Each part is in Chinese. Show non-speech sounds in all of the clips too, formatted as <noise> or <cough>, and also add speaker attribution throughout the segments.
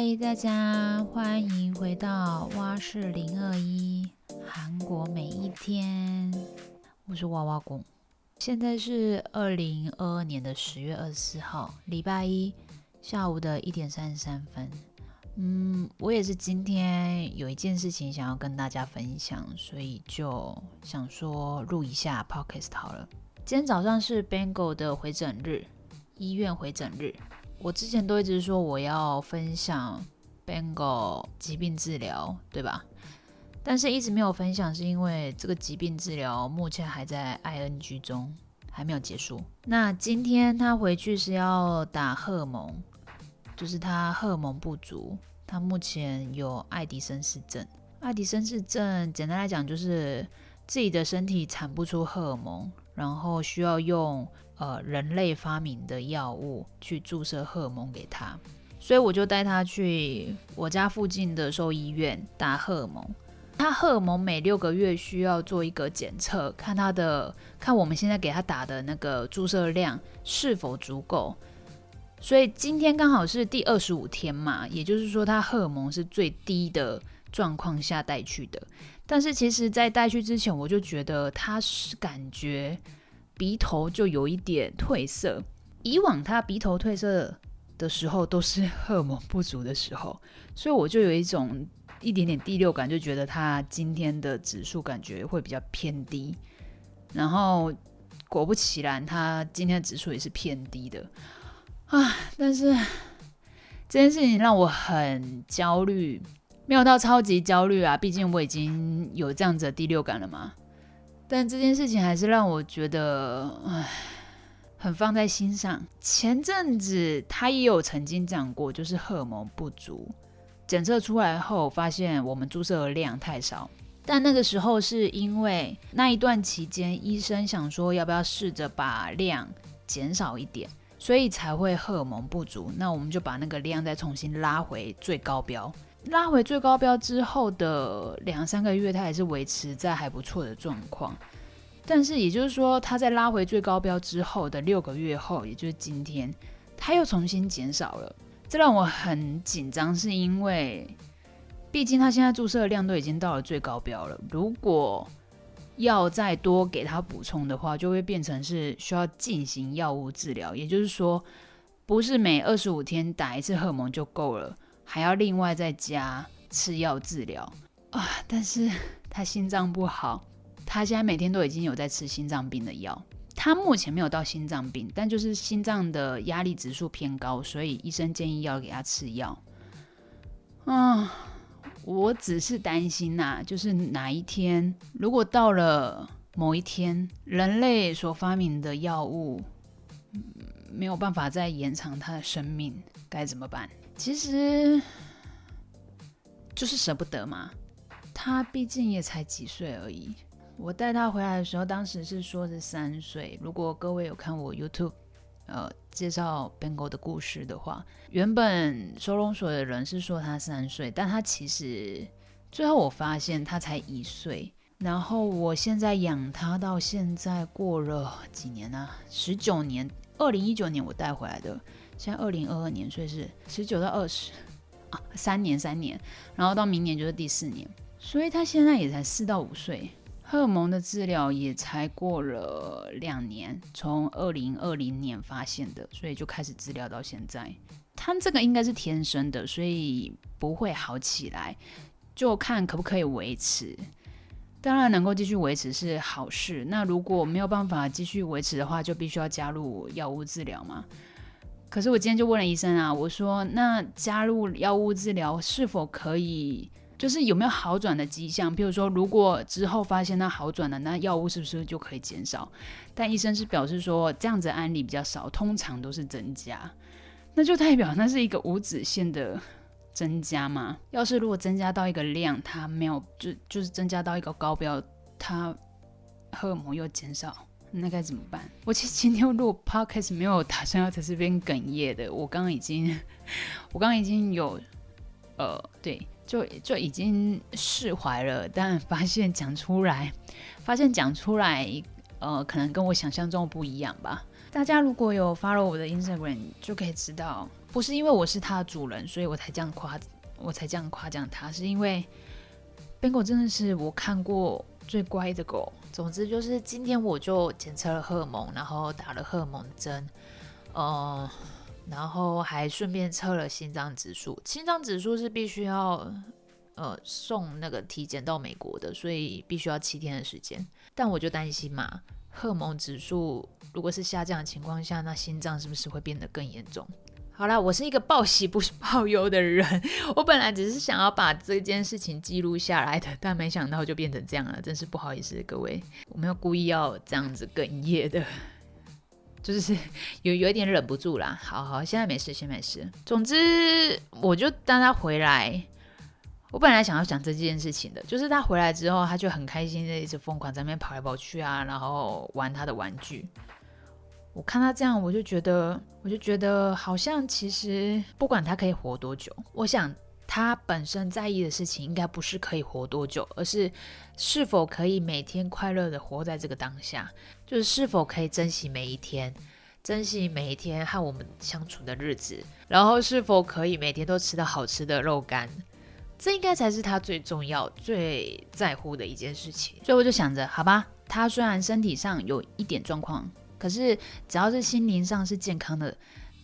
Speaker 1: 嗨，大家欢迎回到蛙式零二一韩国每一天。我是娃娃公，现在是二零二二年的十月二十四号，礼拜一下午的一点三十三分。嗯，我也是今天有一件事情想要跟大家分享，所以就想说录一下 podcast 好了。今天早上是 Bengal 的回诊日，医院回诊日。我之前都一直说我要分享 Bengal 疾病治疗，对吧？但是一直没有分享，是因为这个疾病治疗目前还在 ING 中，还没有结束。那今天他回去是要打荷尔蒙，就是他荷尔蒙不足，他目前有爱迪生氏症。爱迪生氏症简单来讲就是自己的身体产不出荷尔蒙，然后需要用。呃，人类发明的药物去注射荷尔蒙给他，所以我就带他去我家附近的兽医院打荷尔蒙。他荷尔蒙每六个月需要做一个检测，看他的看我们现在给他打的那个注射量是否足够。所以今天刚好是第二十五天嘛，也就是说他荷尔蒙是最低的状况下带去的。但是其实，在带去之前，我就觉得他是感觉。鼻头就有一点褪色，以往他鼻头褪色的时候都是荷尔蒙不足的时候，所以我就有一种一点点第六感，就觉得他今天的指数感觉会比较偏低。然后果不其然，他今天的指数也是偏低的 <laughs> 啊！但是这件事情让我很焦虑，没有到超级焦虑啊，毕竟我已经有这样子的第六感了嘛。但这件事情还是让我觉得，唉，很放在心上。前阵子他也有曾经讲过，就是荷尔蒙不足，检测出来后发现我们注射的量太少。但那个时候是因为那一段期间，医生想说要不要试着把量减少一点，所以才会荷尔蒙不足。那我们就把那个量再重新拉回最高标。拉回最高标之后的两三个月，它还是维持在还不错的状况。但是也就是说，它在拉回最高标之后的六个月后，也就是今天，它又重新减少了。这让我很紧张，是因为毕竟它现在注射的量都已经到了最高标了。如果要再多给它补充的话，就会变成是需要进行药物治疗。也就是说，不是每二十五天打一次荷蒙就够了。还要另外再加吃药治疗啊！但是 <laughs> 他心脏不好，他现在每天都已经有在吃心脏病的药。他目前没有到心脏病，但就是心脏的压力指数偏高，所以医生建议要给他吃药。啊，我只是担心呐，就是哪一天如果到了某一天，人类所发明的药物没有办法再延长他的生命，该怎么办？其实就是舍不得嘛，他毕竟也才几岁而已。我带他回来的时候，当时是说是三岁。如果各位有看我 YouTube 呃介绍 Bengal 的故事的话，原本收容所的人是说他三岁，但他其实最后我发现他才一岁。然后我现在养他到现在过了几年呢？十九年，二零一九年我带回来的。现在二零二二年，所以是十九到二十啊，三年三年，然后到明年就是第四年，所以他现在也才四到五岁，荷尔蒙的治疗也才过了两年，从二零二零年发现的，所以就开始治疗到现在。他这个应该是天生的，所以不会好起来，就看可不可以维持。当然能够继续维持是好事，那如果没有办法继续维持的话，就必须要加入药物治疗嘛。可是我今天就问了医生啊，我说那加入药物治疗是否可以，就是有没有好转的迹象？比如说，如果之后发现它好转了，那药物是不是就可以减少？但医生是表示说这样子案例比较少，通常都是增加。那就代表那是一个无止线的增加吗？要是如果增加到一个量，它没有就就是增加到一个高标，它荷尔蒙又减少。那该怎么办？我其实今天录 podcast 没有打算要在这边哽咽的。我刚刚已经，<laughs> 我刚刚已经有，呃，对，就就已经释怀了。但发现讲出来，发现讲出来，呃，可能跟我想象中不一样吧。大家如果有 follow 我的 Instagram，就可以知道，不是因为我是它的主人，所以我才这样夸，我才这样夸奖它，是因为 Bingo 真的是我看过最乖的狗。总之就是今天我就检测了荷尔蒙，然后打了荷尔蒙针，呃，然后还顺便测了心脏指数。心脏指数是必须要呃送那个体检到美国的，所以必须要七天的时间。但我就担心嘛，荷尔蒙指数如果是下降的情况下，那心脏是不是会变得更严重？好啦，我是一个报喜不报忧的人。我本来只是想要把这件事情记录下来的，但没想到就变成这样了，真是不好意思各位。我没有故意要这样子哽咽的，<laughs> 就是有有一点忍不住啦。好好，现在没事，先没事。总之，我就当他回来。我本来想要讲这件事情的，就是他回来之后，他就很开心的一直疯狂在那边跑来跑去啊，然后玩他的玩具。我看他这样，我就觉得，我就觉得好像其实不管他可以活多久，我想他本身在意的事情应该不是可以活多久，而是是否可以每天快乐的活在这个当下，就是是否可以珍惜每一天，珍惜每一天和我们相处的日子，然后是否可以每天都吃到好吃的肉干，这应该才是他最重要、最在乎的一件事情。所以我就想着，好吧，他虽然身体上有一点状况。可是，只要是心灵上是健康的，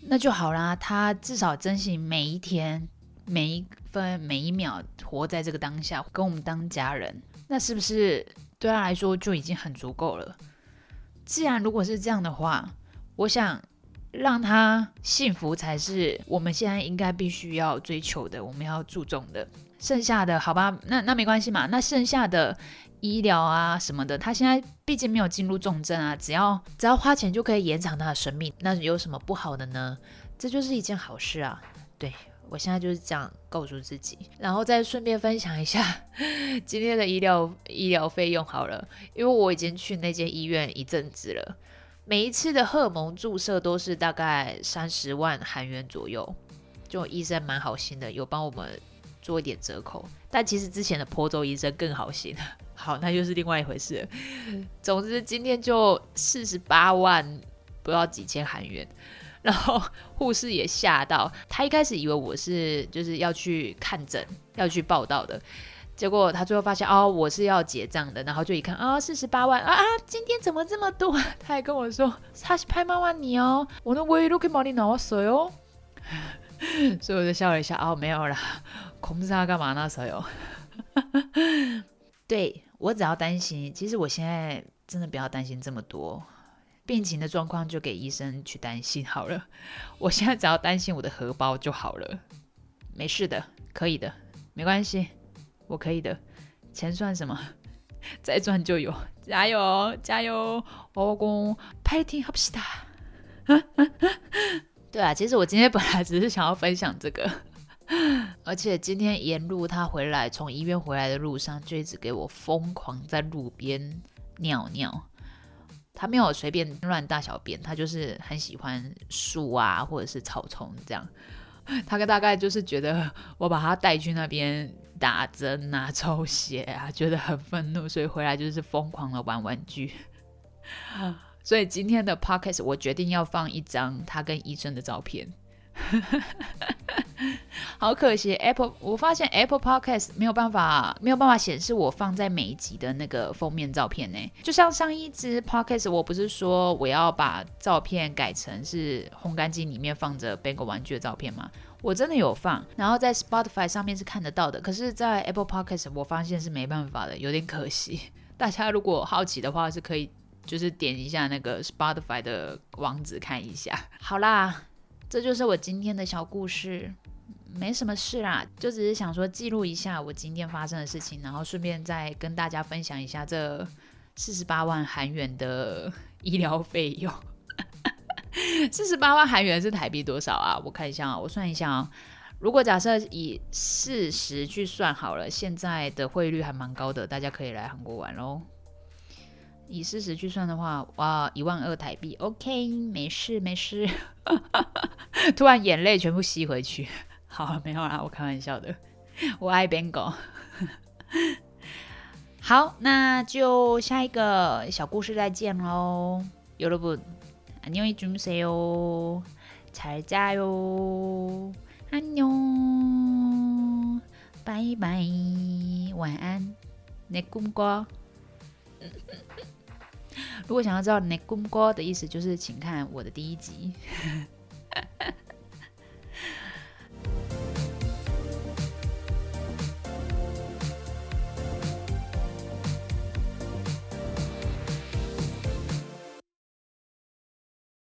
Speaker 1: 那就好啦。他至少珍惜每一天、每一分、每一秒，活在这个当下，跟我们当家人，那是不是对他来说就已经很足够了？既然如果是这样的话，我想让他幸福才是我们现在应该必须要追求的，我们要注重的。剩下的好吧，那那没关系嘛。那剩下的。医疗啊什么的，他现在毕竟没有进入重症啊，只要只要花钱就可以延长他的生命，那有什么不好的呢？这就是一件好事啊！对我现在就是这样告诉自己，然后再顺便分享一下 <laughs> 今天的医疗医疗费用好了，因为我已经去那间医院一阵子了，每一次的荷尔蒙注射都是大概三十万韩元左右，就医生蛮好心的，有帮我们做一点折扣，但其实之前的坡州医生更好心。<laughs> 好，那就是另外一回事。<laughs> 总之，今天就四十八万，不知道几千韩元。然后护士也吓到，他一开始以为我是就是要去看诊、要去报道的，结果他最后发现哦，我是要结账的。然后就一看啊，四十八万啊啊，今天怎么这么多？<laughs> 他还跟我说他是拍妈妈你哦，我的唯一都可以帮你拿水哦。<laughs> 所以我就笑了一下，哦，没有啦。<laughs> 控制他干嘛？那时候有 <laughs> 对我，只要担心。其实我现在真的不要担心这么多病情的状况，就给医生去担心好了。我现在只要担心我的荷包就好了，没事的，可以的，没关系。我可以的钱算什么？再赚就有。加油，加油！我我我我我我。对啊，其实我今天本来只是想要分享这个。<laughs> 而且今天沿路他回来，从医院回来的路上，就一直给我疯狂在路边尿尿。他没有随便乱大小便，他就是很喜欢树啊，或者是草丛这样。<laughs> 他大概就是觉得我把他带去那边打针啊、抽血啊，觉得很愤怒，所以回来就是疯狂的玩玩具。所以今天的 podcast 我决定要放一张他跟医生的照片。<laughs> 好可惜，Apple，我发现 Apple Podcast 没有办法，没有办法显示我放在每一集的那个封面照片呢。就像上一支 Podcast，我不是说我要把照片改成是烘干机里面放着 Bego 玩具的照片吗？我真的有放，然后在 Spotify 上面是看得到的，可是，在 Apple Podcast 我发现是没办法的，有点可惜。<laughs> 大家如果好奇的话，是可以就是点一下那个 Spotify 的网址看一下。<laughs> 好啦。这就是我今天的小故事，没什么事啦，就只是想说记录一下我今天发生的事情，然后顺便再跟大家分享一下这四十八万韩元的医疗费用。<laughs> 四十八万韩元是台币多少啊？我看一下啊，我算一下啊。如果假设以四十去算好了，现在的汇率还蛮高的，大家可以来韩国玩喽。以四十去算的话，哇，一万二台币，OK，没事没事。<laughs> 突然眼泪全部吸回去，好，没有啦，我开玩笑的。我爱 Bengo。<laughs> 好，那就下一个小故事再见喽。여러분 안녕히주무세 요， 잘자 요， 안녕，拜拜，晚安，내꿈꿔。 如果想要知道 “negumgo” 的意思，就是请看我的第一集。